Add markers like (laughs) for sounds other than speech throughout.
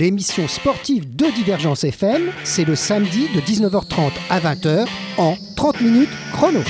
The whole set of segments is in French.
30 minutes chrono, l'émission sportive de Divergence FM, c'est le samedi de 19h30 à 20h en 30 minutes chrono.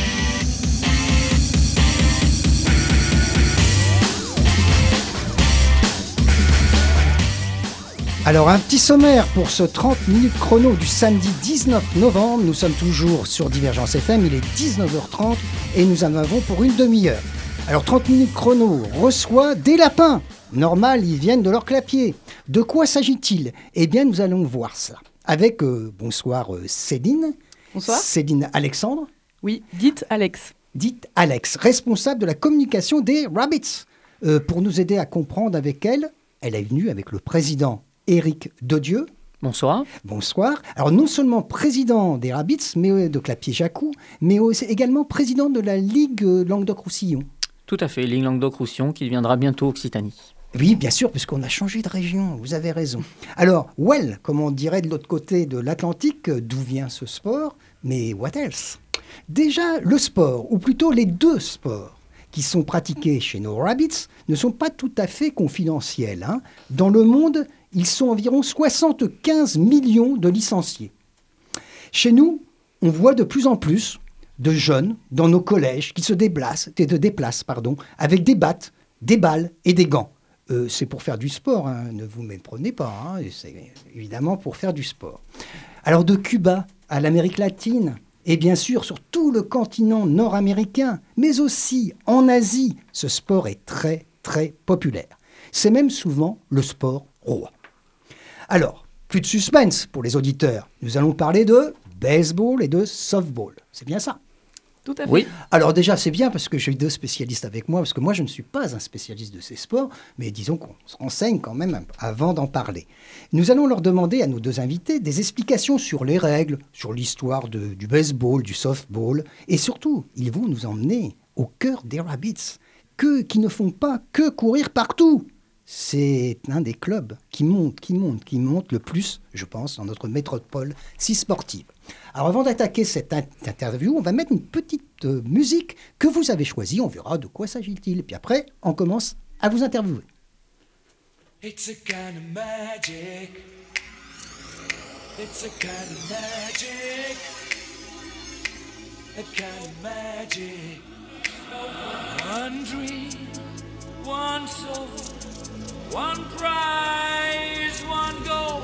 Alors un petit sommaire pour ce 30 minutes chrono du samedi 19 novembre. Nous sommes toujours sur Divergence FM, il est 19h30 et nous en avons pour une demi-heure. Alors 30 minutes chrono reçoit des lapins. Normal, ils viennent de leur clapier. De quoi s'agit-il? Eh bien nous allons voir ça. Avec, euh, bonsoir euh, Céline. Bonsoir. Céline Alexandre. Oui, dites Alex. Dites Alex, responsable de la communication des Rabbits. Euh, pour nous aider à comprendre avec elle, elle est venue avec le président Éric Dodieu. Bonsoir. Bonsoir. Alors non seulement président des Rabbits, mais de Clapier-Jacou, mais aussi également président de la Ligue Languedoc-Roussillon. Tout à fait, Ligue Languedoc-Roussillon qui deviendra bientôt Occitanie. Oui, bien sûr, puisqu'on a changé de région, vous avez raison. Alors, well, comme on dirait de l'autre côté de l'Atlantique, d'où vient ce sport Mais what else? Déjà, le sport, ou plutôt les deux sports qui sont pratiqués chez nos rabbits, ne sont pas tout à fait confidentiels. hein. Dans le monde, ils sont environ 75 millions de licenciés. Chez nous, on voit de plus en plus de jeunes dans nos collèges qui se déplacent, déplacent avec des battes, des balles et des gants. Euh, c'est pour faire du sport, hein, ne vous méprenez pas, hein, c'est évidemment pour faire du sport. Alors de Cuba à l'Amérique latine, et bien sûr sur tout le continent nord-américain, mais aussi en Asie, ce sport est très très populaire. C'est même souvent le sport roi. Alors, plus de suspense pour les auditeurs, nous allons parler de baseball et de softball. C'est bien ça Tout à fait. Oui, alors déjà, c'est bien parce que j'ai deux spécialistes avec moi, parce que moi, je ne suis pas un spécialiste de ces sports, mais disons qu'on se renseigne quand même avant d'en parler. Nous allons leur demander à nos deux invités des explications sur les règles, sur l'histoire du baseball, du softball, et surtout, ils vont nous emmener au cœur des Rabbits, que, qui ne font pas que courir partout. C'est un des clubs qui monte, qui monte, qui monte le plus, je pense, dans notre métropole si sportive. Alors avant d'attaquer cette in- interview, on va mettre une petite euh, musique que vous avez choisie. On verra de quoi s'agit-il. Puis après, on commence à vous interviewer. It's a kind of magic. It's a kind of magic. Dream, one soul, one prize, one goal,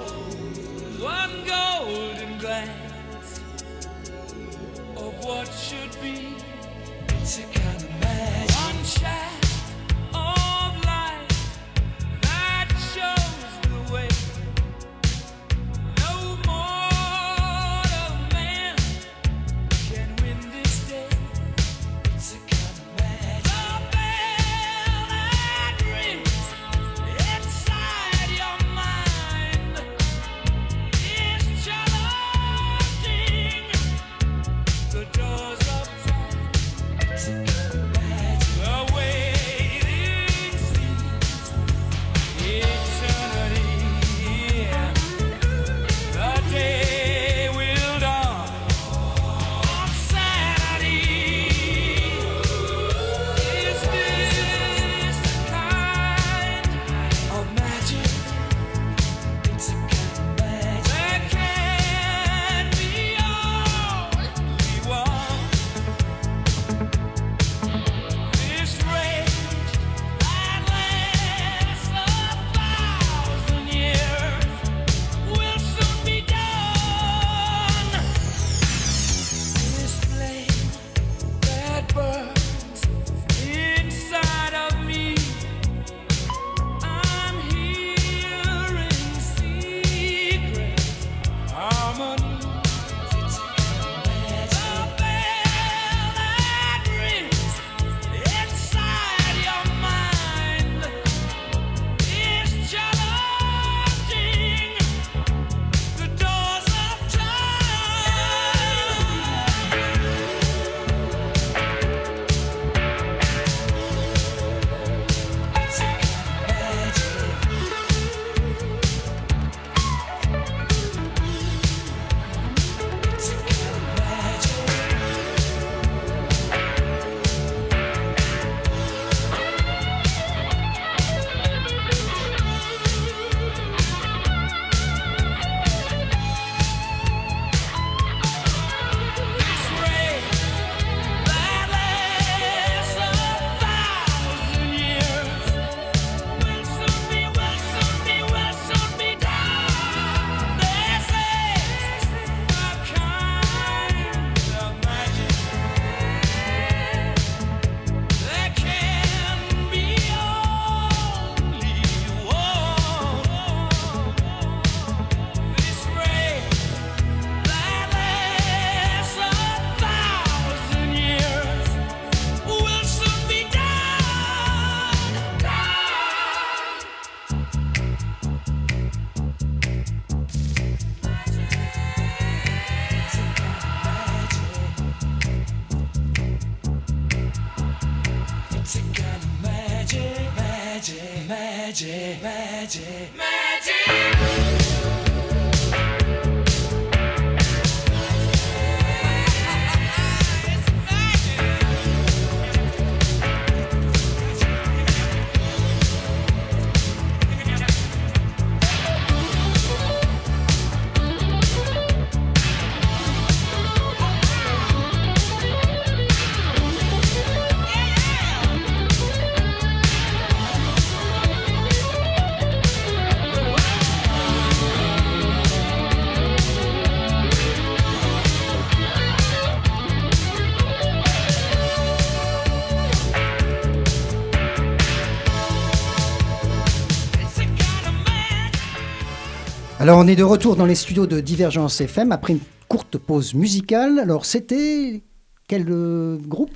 On est de retour dans les studios de Divergence FM après une courte pause musicale. Alors c'était quel euh, groupe?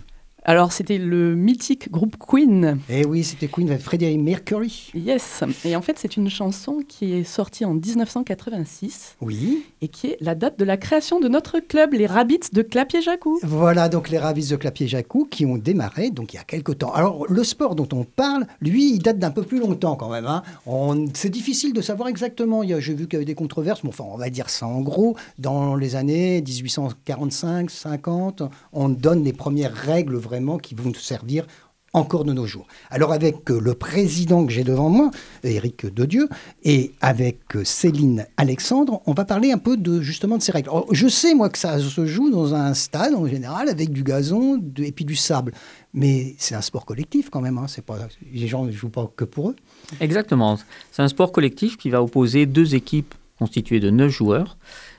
Alors, c'était le mythique groupe Queen. Eh oui, c'était Queen avec Freddie Mercury. Yes. Et en fait, c'est une chanson qui est sortie en 1986 Oui. et qui est la date de la création de notre club, les Rabbits de Clapier-Jacou. Voilà donc les Ravis de Clapier-Jacou qui ont démarré donc il y a quelque temps. Alors le sport dont on parle, lui, il date d'un peu plus longtemps quand même. hein. On- C'est difficile de savoir exactement. J'ai vu qu'il y avait des controverses, mais enfin on va dire ça en gros. Dans les années 1845-50, on donne les premières règles vraiment qui vont nous servir encore de nos jours. Alors avec euh, le président que j'ai devant moi, Éric Dedieu, et avec euh, Céline Alexandre, on va parler un peu de justement de ces règles. Je sais moi que ça se joue dans un stade en général avec du gazon et puis du sable, mais c'est un sport collectif quand même. hein. C'est pas les gens ne jouent pas que pour eux. Exactement. C'est un sport collectif qui va opposer deux équipes constituées de neuf joueurs.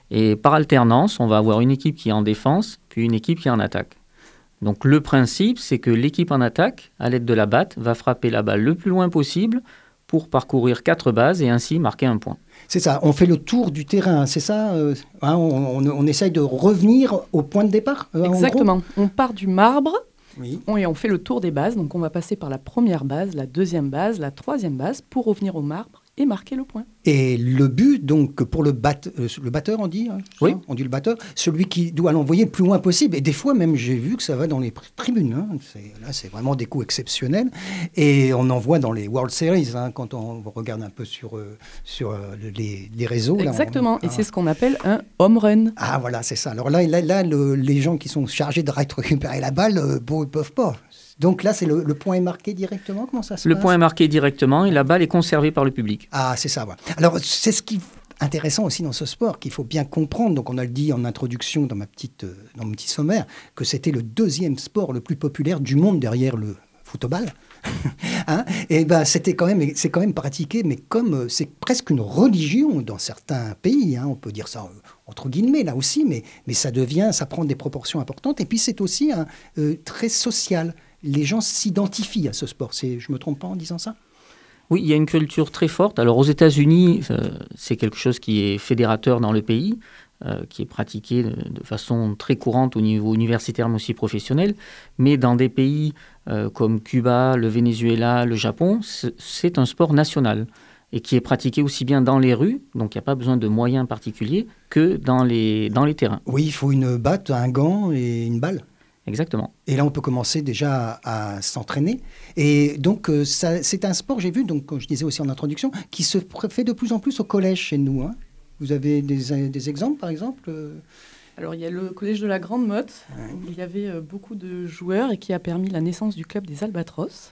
Et par alternance, on va avoir une équipe qui est en défense, puis une équipe qui est en attaque. Donc le principe, c'est que l'équipe en attaque, à l'aide de la batte, va frapper la balle le plus loin possible pour parcourir quatre bases et ainsi marquer un point. C'est ça. On fait le tour du terrain. C'est ça. euh, hein, on, on- on essaye de revenir au point de départ. euh, en gros? Exactement. On part du marbre Oui. on- et on fait le tour des bases. Donc, on va passer par la première base, la deuxième base, la troisième base pour revenir au marbre et marquer le point. Et le but, donc, pour le, euh, le batteur, on dit hein, Oui. ça On dit le batteur, celui qui doit l'envoyer le plus loin possible. Et des fois, même, j'ai vu que ça va dans les tribunes. hein. Là, c'est vraiment des coups exceptionnels. Et on en voit dans les World Series, hein, quand on regarde un peu sur, euh, sur euh, les, les réseaux. là, on- Exactement. Et ah. c'est ce qu'on appelle un home run. Ah, voilà, c'est ça. Alors là, là, là, le- les gens qui sont chargés de récupérer la balle, euh, bon, ils peuvent pas. Donc là, c'est le, le point est marqué directement Comment ça se Le passe point est marqué directement et la balle est conservée par le public. Ah, c'est ça. Alors, c'est ce qui est intéressant aussi dans ce sport, qu'il faut bien comprendre. Donc, on a le dit en introduction dans, ma petite, euh, dans mon petit sommaire, que c'était le deuxième sport le plus populaire du monde derrière le football. (laughs) Hein et ben, c'était quand même, c'est quand même pratiqué, mais comme euh, c'est presque une religion dans certains pays, hein, on peut dire ça euh, entre guillemets là aussi, mais, mais ça devient, ça prend des proportions importantes. Et puis c'est aussi un, euh, très social. Les gens s'identifient à ce sport. C'est, je me trompe pas en disant ça? Oui, il y a une culture très forte. Alors aux États-Unis, euh, c'est quelque chose qui est fédérateur dans le pays, euh, qui est pratiqué de, de façon très courante au niveau universitaire, mais aussi professionnel. Mais dans des pays euh, comme Cuba, le Venezuela, le Japon, c'est- c'est un sport national et qui est pratiqué aussi bien dans les rues, donc il n'y a pas besoin de moyens particuliers, que dans les, dans les terrains. Oui, il faut une batte, un gant et une balle. Exactement. Et là, on peut commencer déjà à, à s'entraîner. Et donc, euh, ça- c'est un sport, j'ai vu, donc, comme je disais aussi en introduction, qui se fait de plus en plus au collège chez nous. hein. Vous avez des, des exemples, par exemple euh? Alors, il y a le collège de la Grande Motte, où il y avait euh, beaucoup de joueurs et qui a permis la naissance du club des Albatros.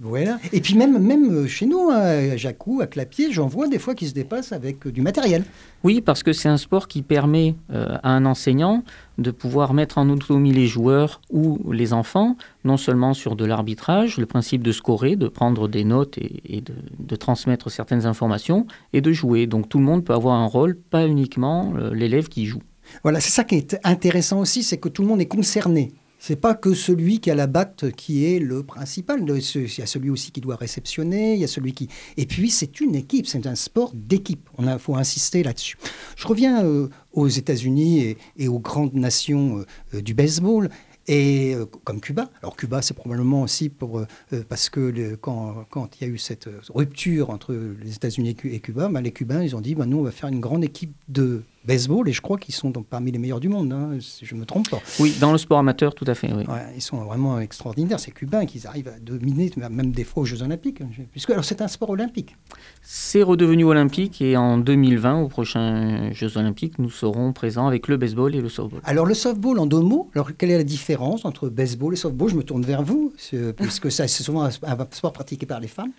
Voilà. Et puis même, même euh, chez nous, hein, à Jacou, à Clapier, j'en vois des fois qui se dépassent avec euh, du matériel. Oui, parce que c'est un sport qui permet euh, à un enseignant de pouvoir mettre en autonomie les joueurs ou les enfants, non seulement sur de l'arbitrage, le principe de scorer, de prendre des notes et, et de, de transmettre certaines informations, et de jouer. Donc tout le monde peut avoir un rôle, pas uniquement euh, l'élève qui joue. Voilà, c'est ça qui est intéressant aussi, c'est que tout le monde est concerné. C'est pas que celui qui a la batte qui est le principal. Il y a celui aussi qui doit réceptionner, il y a celui qui. Et puis c'est une équipe, c'est un sport d'équipe. On a, faut insister là-dessus. Je reviens euh, aux États-Unis et, aux grandes nations euh, euh, du baseball. Et comme Cuba, alors Cuba c'est probablement aussi pour, parce que quand, quand il y a eu cette rupture entre les États-Unis et Cuba, ben, les Cubains ils ont dit ben, nous on va faire une grande équipe de baseball et je crois qu'ils sont donc parmi les meilleurs du monde, hein, si je ne me trompe pas. Oui, dans le sport amateur, tout à fait. Oui. Ouais, ils sont vraiment extraordinaires, ces Cubains, qu'ils arrivent à dominer même des fois aux Jeux Olympiques. hein, Puisque alors c'est un sport olympique. C'est redevenu olympique et en 2020, aux prochains Jeux olympiques, nous serons présents avec le baseball et le softball. Alors le softball en deux mots, alors quelle est la différence entre baseball et softball? Je me tourne vers vous, puisque ça, c'est souvent un, un sport pratiqué par les femmes.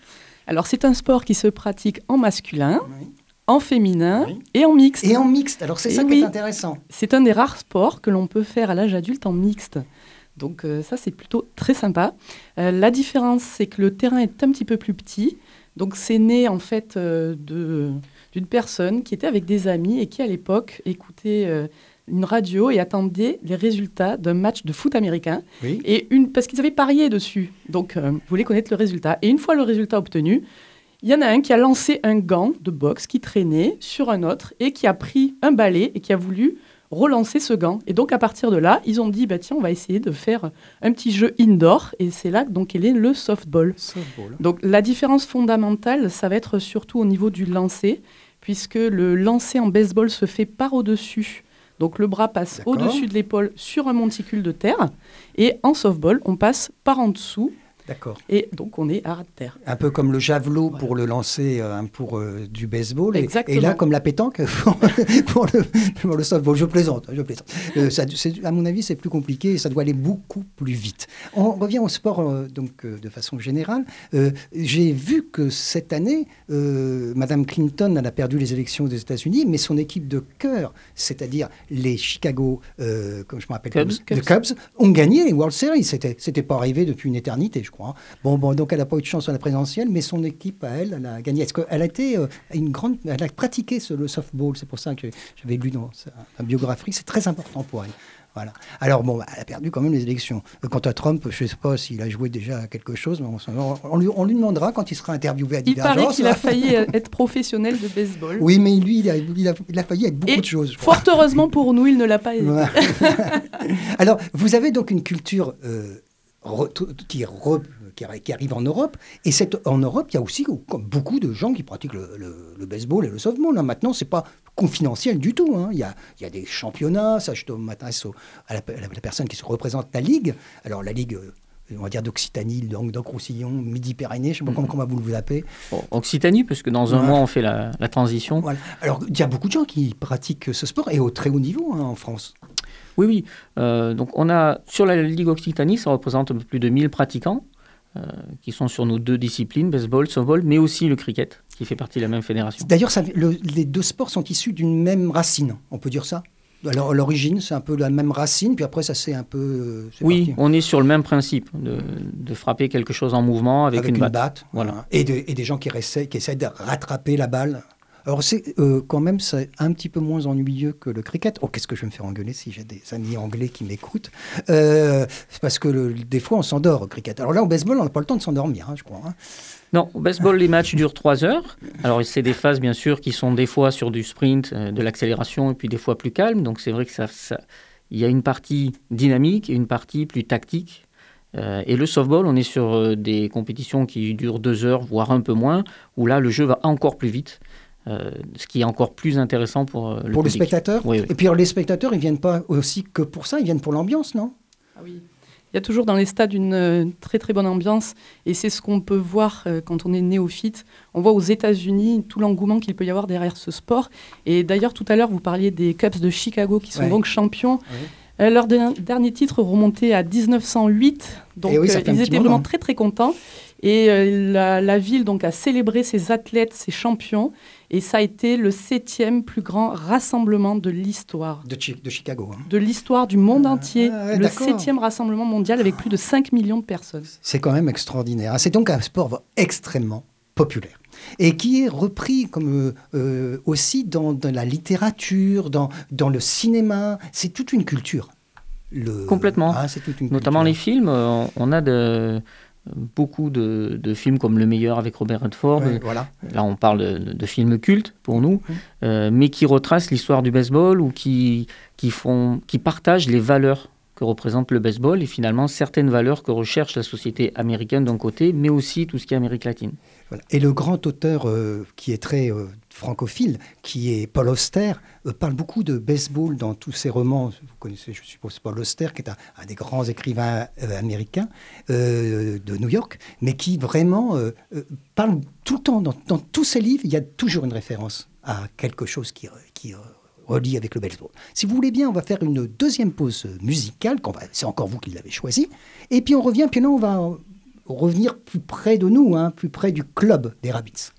Alors c'est un sport qui se pratique en masculin, Oui. En féminin Oui. et en mixte. Et en mixte, alors c'est ça qui est intéressant. C'est un des rares sports que l'on peut faire à l'âge adulte en mixte. Donc euh, ça, c'est plutôt très sympa. Euh, la différence, c'est que le terrain est un petit peu plus petit. Donc c'est né en fait euh, de- d'une personne qui était avec des amis et qui à l'époque écoutait euh, une radio et attendait les résultats d'un match de foot américain. Oui. Et une, parce qu'ils avaient parié dessus. Donc, euh, ils voulaient connaître le résultat. Et une fois le résultat obtenu, il y en a un qui a lancé un gant de boxe qui traînait sur un autre et qui a pris un balai et qui a voulu relancer ce gant. Et donc, à partir de là, ils ont dit, bah, tiens, on va essayer de faire un petit jeu indoor. Et c'est là donc qu'est né le softball. Softball. Donc la différence fondamentale, ça va être surtout au niveau du lancer, puisque le lancer en baseball se fait par au-dessus. Donc le bras passe au-dessus de l'épaule sur un monticule de terre, et en softball, on passe par en dessous, D'accord. et donc on est à ras de terre. Un peu comme le javelot Voilà. pour le lancer euh, pour euh, du baseball. Exactement. et là, comme la pétanque (laughs) pour, pour le, pour le softball. Je plaisante. Je plaisante. Euh, ça- à mon avis, c'est plus compliqué et ça doit aller beaucoup plus vite. On revient au sport euh, donc, de façon générale. J'ai vu que cette année, Madame Clinton elle a perdu les élections des États-Unis, mais son équipe de cœur, c'est-à-dire les Chicago, comme je me rappelle, Cubs. les Cubs, ont gagné les World Series. C'était pas arrivé depuis une éternité, je crois. Bon, bon, donc elle n'a pas eu de chance à la présidentielle, mais son équipe à elle, elle a gagné. Est-ce qu'elle a été euh, une grande, elle a pratiqué ce- le softball? C'est pour ça que j'avais lu dans sa, sa biographie. C'est très important pour elle. Voilà. Alors bon, elle a perdu quand même les élections. Euh, Quant à Trump, je ne sais pas s'il a joué déjà à quelque chose, mais on, lui, on lui demandera quand il sera interviewé à Il paraît Divergence. qu'il a failli (laughs) être professionnel de baseball. Oui, mais lui, il a, il a- il a failli être beaucoup Et de choses. Fort heureusement pour nous, il ne l'a pas été. (laughs) Alors, vous avez donc une culture euh, re- qui, re- qui arri- qui arrive en Europe. Et cette, en Europe, il y a aussi comme beaucoup de gens qui pratiquent le, le- le baseball et le softball. hein. Maintenant, c'est pas confidentiel du tout. hein. Il, y a, il y a des championnats. Ça, je m'adresse à la, à la personne qui se représente la Ligue. Alors, la Ligue... euh, on va dire d'Occitanie, Languedoc-Roussillon, Midi-Pyrénées, je ne sais pas comment, comment vous l'appelez. Bon, Occitanie, parce que dans un Ouais. mois, on fait la, la transition. Voilà. Alors, il y a beaucoup de gens qui pratiquent ce sport et au très haut niveau hein, en France. Oui, oui. Euh, donc, on a, sur la Ligue Occitanie, ça représente un peu plus de 1000 pratiquants euh, qui sont sur nos deux disciplines, baseball, softball, mais aussi le cricket, qui fait partie de la même fédération. D'ailleurs, le- les deux sports sont issus d'une même racine, on peut dire ça? Alors, à l'origine, c'est un peu la même racine, puis après, ça c'est un peu... euh, Oui, parti. on est sur le même principe, de, de frapper quelque chose en mouvement avec, avec, une, batte. batte. Voilà. voilà. Et, de- et des gens qui essaient, qui essaient de rattraper la balle. Alors, c'est euh, quand même c'est un petit peu moins ennuyeux que le cricket. Oh, qu'est-ce que je vais me faire engueuler si j'ai des amis anglais qui m'écoutent? Euh, parce que des fois, on s'endort au cricket. Alors là, au baseball, on n'a pas le temps de s'endormir, hein, je crois. hein. Non, au baseball, les matchs durent 3 heures. Alors, c'est des phases, bien sûr, qui sont des fois sur du sprint, euh, de l'accélération, et puis des fois plus calmes. Donc, c'est vrai que ça, il y a une partie dynamique et une partie plus tactique. Et le softball, on est sur des compétitions qui durent 2 heures, voire un peu moins, où là, le jeu va encore plus vite, euh, ce qui est encore plus intéressant pour euh, le pour le public. spectateur Oui, oui. Et puis, alors, les spectateurs, ils viennent pas aussi que pour ça, ils viennent pour l'ambiance, non? Ah oui. Il y a toujours dans les stades une euh, très très bonne ambiance et c'est ce qu'on peut voir euh, quand on est néophyte. On voit aux États-Unis tout l'engouement qu'il peut y avoir derrière ce sport. Et d'ailleurs, tout à l'heure, vous parliez des Cubs de Chicago qui sont Ouais. donc champions. Ouais. Euh, leur de- dernier titre remontait à 1908, donc Eh oui, euh, un ils étaient moment. vraiment très très contents. Et euh, la, la ville donc a célébré ses athlètes, ses champions, et ça a été le septième plus grand rassemblement de l'histoire de, Chi- de Chicago. hein. de l'histoire du monde Ah, entier, ouais, le septième rassemblement mondial avec plus de 5 millions de personnes. C'est quand même extraordinaire. hein. C'est donc un sport extrêmement populaire et qui est repris comme euh, euh, aussi dans, dans la littérature, dans, dans le cinéma. C'est toute une culture. Le- Complètement. Ah, c'est toute une Notamment les films, on a de, beaucoup de, de films comme Le Meilleur avec Robert Redford. Ouais, voilà. Là, on parle de, de films cultes pour nous, Mhm. euh, mais qui retracent l'histoire du baseball ou qui, qui, font, qui partagent les valeurs que représente le baseball et finalement certaines valeurs que recherche la société américaine d'un côté, mais aussi tout ce qui est Amérique latine. Et le grand auteur euh, qui est très euh, francophile, qui est Paul Auster, euh, parle beaucoup de baseball dans tous ses romans. Vous connaissez, je suppose, Paul Auster, qui est un, des grands écrivains euh, américains de New York, mais qui vraiment parle tout le temps, dans, tous ses livres, il y a toujours une référence à quelque chose qui, qui relie avec le baseball. Si vous voulez bien, on va faire une deuxième pause musicale, c'est encore vous qui l'avez choisi, et puis on revient, puis là on va revenir plus près de nous, hein, plus près du club des Rabbits.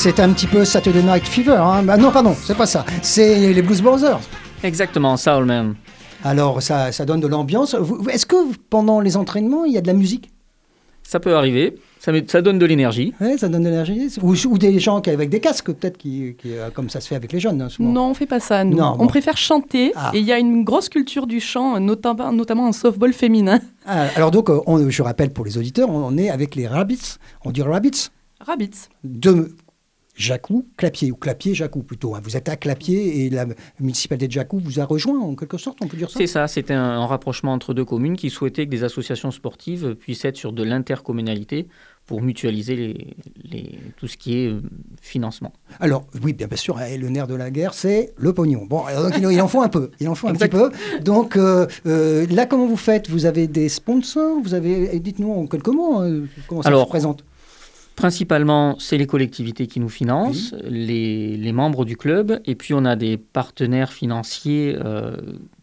C'est un petit peu Saturday Night Fever. Hein. Bah, non, pardon, c'est pas ça. C'est les Blues Brothers. Exactement, Soulman. Alors, ça, ça donne de l'ambiance. Est-ce que pendant les entraînements, il y a de la musique? Ça peut arriver, ça, met- ça donne de l'énergie. Ouais, Ça donne de l'énergie ou, ou des gens qui, avec des casques, peut-être, qui, qui, euh, comme ça se fait avec les jeunes. hein, souvent. Non, on fait pas ça. Nous. Non, on bon. préfère chanter. Ah. Et il y a une grosse culture du chant, notamment, notamment en softball féminin. Ah, alors, donc, euh, on- je rappelle pour les auditeurs, on, on est avec les Rabbits. On dit Rabbits Rabbits. de Jacou, Clapier, ou Clapier, Jacou plutôt. hein. Vous êtes à Clapier et la municipalité de Jacou vous a rejoint, en quelque sorte, on peut dire ça? C'est ça, c'était un, un rapprochement entre deux communes qui souhaitaient que des associations sportives puissent être sur de l'intercommunalité pour mutualiser les, les- tout ce qui est euh, financement. Alors, oui, bien, bien sûr, hein, le nerf de la guerre, c'est le pognon. Bon, alors, donc, il, il en faut un peu. Il en faut un petit peu. Donc, euh, euh, là, comment vous faites? Vous avez des sponsors? Vous avez, Dites-nous en quelques mots hein, comment ça Alors, se présente? Principalement, c'est les collectivités qui nous financent, les, les membres du club, et puis on a des partenaires financiers euh,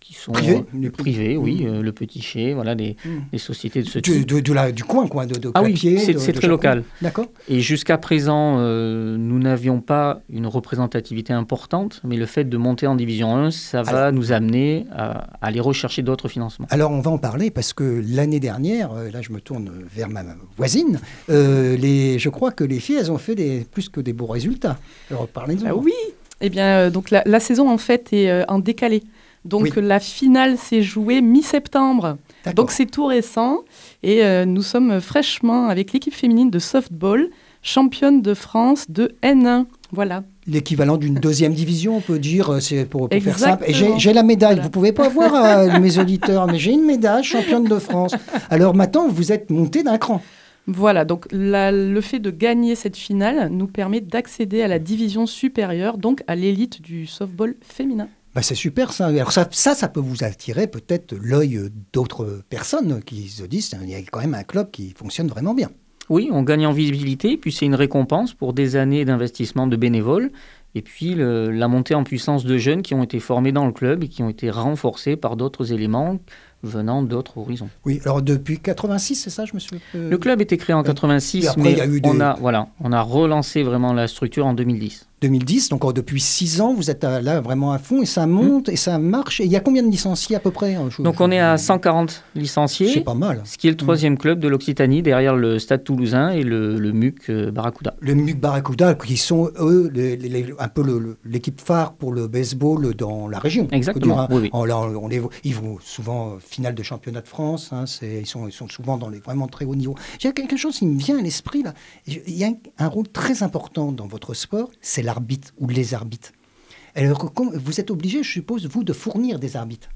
qui sont Privés euh, Les- privés, oui, Mmh. euh, le Petit Chez, voilà, des, Mmh. des sociétés de ce Du, type. de, de la- du coin, quoi, de, de Ah oui, Clapier, c'est- très local. D'accord. Et jusqu'à présent, euh, nous n'avions pas une représentativité importante, mais le fait de monter en division 1, ça va nous amener à, à aller rechercher d'autres financements. Alors, on va en parler parce que l'année dernière, là, je me tourne vers ma voisine, euh, les, je crois que les filles, elles ont fait des, plus que des beaux résultats. Alors, parlez-nous. Ah oui Eh bien, euh, donc la, la saison, en fait, est euh, en décalé. Donc, Oui. la finale s'est jouée mi-septembre. Donc c'est tout récent et euh, nous sommes fraîchement avec l'équipe féminine de softball, championne de France de N1. Voilà. L'équivalent d'une deuxième division, on peut dire, euh, c'est pour, pour faire simple. Et j'ai la médaille. Voilà. Vous pouvez pas voir euh, (laughs) mes auditeurs, mais j'ai une médaille championne de France. Alors maintenant, vous êtes monté d'un cran. Voilà, donc la- le fait de gagner cette finale nous permet d'accéder à la division supérieure, donc à l'élite du softball féminin. Bah, c'est super ça. Alors ça, ça, ça peut vous attirer peut-être l'œil d'autres personnes qui se disent il y a quand même un club qui fonctionne vraiment bien. Oui, on gagne en visibilité, puis c'est une récompense pour des années d'investissement de bénévoles, et puis le- la montée en puissance de jeunes qui ont été formés dans le club et qui ont été renforcés par d'autres éléments venant d'autres horizons. Oui, alors depuis 86, c'est ça, je me suis. euh, Le club était créé en et 86, après, mais il y a eu on, des- a, voilà, on a relancé vraiment la structure en 2010. 2010, donc euh, depuis 6 ans, vous êtes à- là vraiment à fond et ça monte et ça marche. Et il y a combien de licenciés à peu près hein, je- Donc je- on est à 140 C'est licenciés, pas mal. ce qui est le troisième club de l'Occitanie derrière le Stade toulousain et le, le MUC euh, Barracuda. Le MUC Barracuda, qui sont eux les- les- les- un peu l'équipe phare pour le baseball dans la région. Exactement, hein. oui, oui. On- les ils vont souvent euh, finale de championnat de France. hein, c'est- ils, sont, ils sont souvent dans les vraiment très hauts niveaux. J'ai quelque chose qui me vient à l'esprit là. Il y a un, un rôle très important dans votre sport, c'est l'arbitre ou les arbitres. Alors, vous êtes obligé, je suppose, vous, de fournir des arbitres.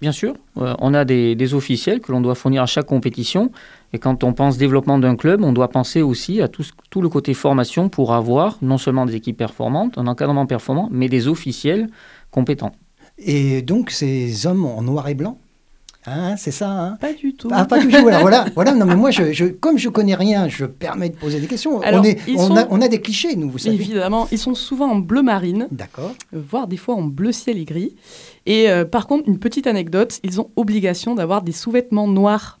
Bien sûr, euh, on a des, des officiels que l'on doit fournir à chaque compétition. Et quand on pense développement d'un club, on doit penser aussi à tout, ce- tout le côté formation pour avoir non seulement des équipes performantes, un encadrement performant, mais des officiels compétents. Et donc, ces hommes en noir et blanc, hein, c'est ça hein Pas du tout. Ah, pas du tout. Alors voilà, (laughs) voilà. Non, mais moi, je, je- comme je connais rien, je permets de poser des questions. Alors, on, est, on, sont- a, on a des clichés, nous, vous savez. Évidemment, ils sont souvent en bleu marine, D'accord. voire des fois en bleu ciel et gris. Et euh, par contre, une petite anecdote, ils ont obligation d'avoir des sous-vêtements noirs.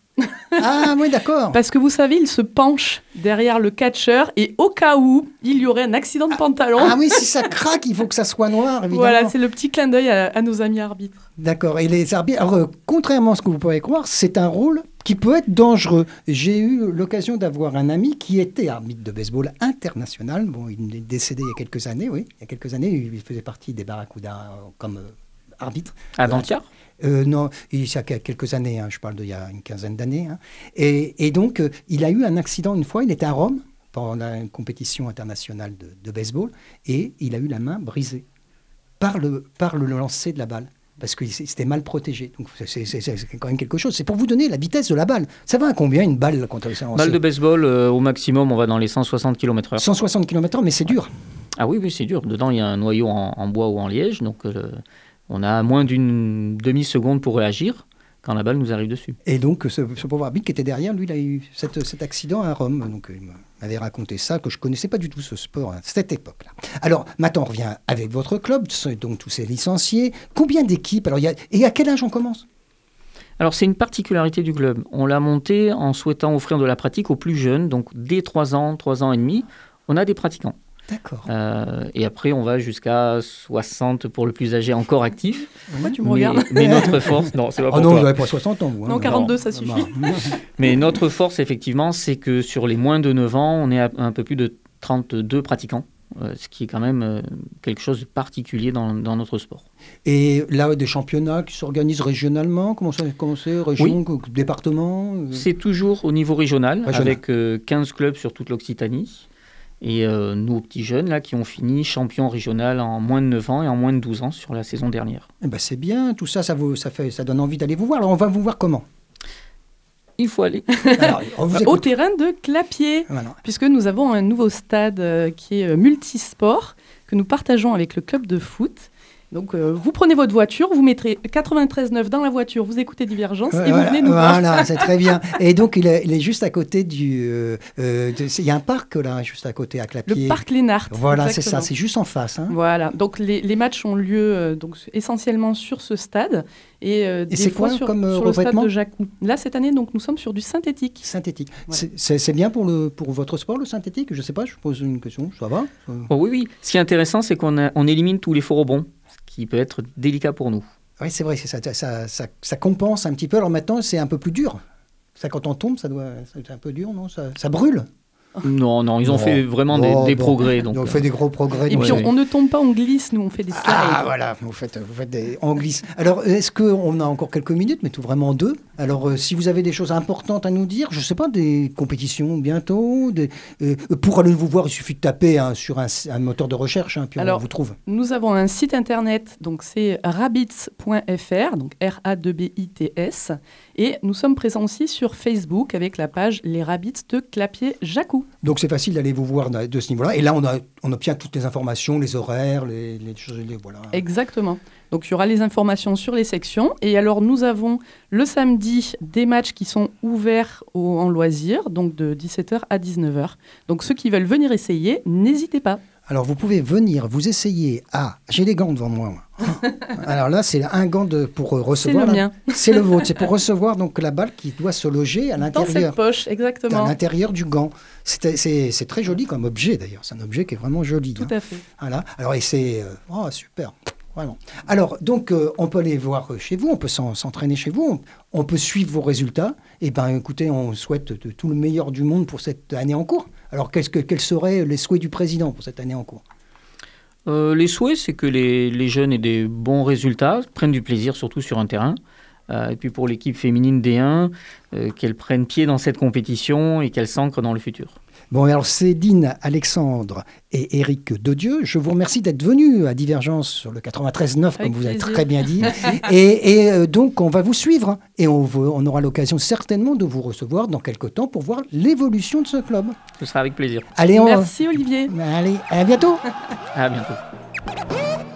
Ah, oui, d'accord. Parce que vous savez, ils se penchent derrière le catcheur et au cas où il y aurait un accident de pantalon, Ah oui, si ça craque, il faut que ça soit noir, évidemment. voilà, c'est le petit clin d'œil à, à nos amis arbitres. D'accord. Et les arbitres, alors, euh, contrairement à ce que vous pourriez croire, c'est un rôle qui peut être dangereux. J'ai eu l'occasion d'avoir un ami qui était arbitre de baseball international. Bon, il est décédé il y a quelques années, oui. Il y a quelques années, il faisait partie des Barracuda euh, comme euh, arbitre. À Dantiard Euh, non, il y a quelques années, hein, je parle d'il y a une quinzaine d'années. hein. Et, et donc, euh, il a eu un accident une fois, il était à Rome pendant une compétition internationale de, de baseball, et il a eu la main brisée par le, par le lancer de la balle. Parce qu'il s- c'était mal protégé. Donc c'est- quand même quelque chose. C'est pour vous donner la vitesse de la balle. Ça va à combien une balle quand elle Balle de baseball, euh, au maximum, on va dans les 160 km/h. 160 km/h, mais c'est dur. Ah oui, oui, c'est dur. Dedans, il y a un noyau en, en bois ou en liège, donc euh, on a moins d'une demi-seconde pour réagir quand la balle nous arrive dessus. Et donc, ce, ce pauvre arbitre qui était derrière, lui, il a eu cette- cet accident à Rome. Donc, il m'avait raconté ça, que je connaissais pas du tout ce sport à cette époque-là. Alors, maintenant, on revient avec votre club, donc tous ces licenciés. Combien d'équipes Alors, il y a- Et à quel âge on commence? Alors c'est une particularité du club. On l'a monté en souhaitant offrir de la pratique aux plus jeunes, donc dès 3 ans, 3 ans et demi, on a des pratiquants. D'accord. Euh, et après, on va jusqu'à 60 pour le plus âgé encore actif. Pourquoi tu me mais, regardes mais notre force, non, c'est pas Oh pour non, vous n'avez pas 60 ans, vous. hein. Non, 42, ça suffit. Bah, (laughs) Mais notre force, effectivement, c'est que sur les moins de 9 ans, on est à un peu plus de 32 pratiquants, euh, ce qui est quand même euh, quelque chose de particulier dans, dans notre sport. Et là, des championnats qui s'organisent régionalement Comment ça c'est Région, département euh, C'est toujours au niveau régional, Régional. avec euh, 15 clubs sur toute l'Occitanie. Et euh, nos petits jeunes, là, qui ont fini champion régional en moins de 9 ans et en moins de 12 ans sur la saison dernière. eh ben, C'est bien, tout ça, ça, vous, ça, fait, ça donne envie d'aller vous voir. Alors, on va vous voir comment? Il faut aller. Alors, on vous (laughs) Au terrain de Clapier. Voilà. puisque nous avons un nouveau stade euh, qui est euh, multisport, que nous partageons avec le club de foot. Donc, euh, vous prenez votre voiture, vous mettrez 93.9 dans la voiture, vous écoutez Divergence et vous venez nous voir. voilà, c'est très bien. (laughs) Et donc, il est, il est juste à côté du. euh, euh, de- Il y a un parc là, juste à côté, à Clapier. Le parc Lénart. Voilà, c'est ça, c'est juste en face. hein. Voilà, donc les, les matchs ont lieu euh, donc, essentiellement sur ce stade et, euh, des c'est quoi sur, comme, euh, sur le stade revêtement de Jacou. Là, cette année, donc, nous sommes sur du synthétique. Synthétique. Voilà. C'est- bien pour, le, pour votre sport, le synthétique? Je sais pas, je pose une question. Ça va? Euh, Oh oui, oui. Ce qui est intéressant, c'est qu'on a- on élimine tous les faux rebonds, qui peut être délicat pour nous. Oui, c'est vrai, ça, ça, ça, ça compense un petit peu. Alors maintenant, c'est un peu plus dur. Ça, quand on tombe, ça doit, c'est un peu dur, non? Ça, ça brûle. Non, non, ils ont Bon. fait vraiment des, Bon, des bon. progrès. Donc, on fait des gros progrès. Et puis, on, on ne tombe pas, on glisse, nous, on fait des slides. Ah voilà, vous faites, vous faites des, on glisse. Alors, est-ce qu'on a encore quelques minutes, mais tout vraiment deux? Alors, euh, si vous avez des choses importantes à nous dire, je ne sais pas, des compétitions bientôt, des, euh, pour aller vous voir, il suffit de taper hein, sur un, un moteur de recherche, hein, puis on Alors, vous trouve. Nous avons un site internet, donc c'est rabbits.fr, donc R-A-B-I-T-S. Et nous sommes présents aussi sur Facebook avec la page Les Rabbits de Clapier-Jacou. Donc, c'est facile d'aller vous voir de ce niveau-là. Et là, on, a, on obtient toutes les informations, les horaires, les, les choses, les- voilà. Exactement. Donc il y aura les informations sur les sections. Et alors nous avons le samedi des matchs qui sont ouverts au- en loisir, donc de 17h à 19h. Donc ceux qui veulent venir essayer, n'hésitez pas. Alors, vous pouvez venir vous essayer à... J'ai des gants devant moi. (laughs) Alors là, c'est un gant de, pour euh, C'est recevoir... le mien. C'est le vôtre. C'est pour (laughs) recevoir donc la balle qui doit se loger à Dans l'intérieur. cette poche, à exactement. l'intérieur du gant. C'est très joli comme objet d'ailleurs. C'est un objet qui est vraiment joli. Tout hein. à fait. Voilà. Alors, et c'est. euh, oh, super. Vraiment. Alors, donc, euh, on peut aller voir chez vous, on peut s'en- s'entraîner chez vous, on, on peut suivre vos résultats. Et ben, écoutez, on souhaite de tout le meilleur du monde pour cette année en cours. Alors, qu'est-ce que, quels seraient les souhaits du président pour cette année en cours? Euh, les souhaits, c'est que les, jeunes aient des bons résultats, prennent du plaisir surtout sur un terrain. Euh, et puis pour l'équipe féminine D1, euh, qu'elle prenne pied dans cette compétition et qu'elle s'ancre dans le futur. Bon, alors, Cédine, Alexandre et Éric Dedieu, je vous remercie d'être venus à Divergence sur le 93.9, comme vous avez très bien dit. (laughs) et et, euh, donc, on va vous suivre. hein. Et on, on aura l'occasion certainement de vous recevoir dans quelques temps pour voir l'évolution de ce club. Ce sera avec plaisir. Allez, on... Merci Olivier. Allez, à bientôt (laughs) À bientôt. «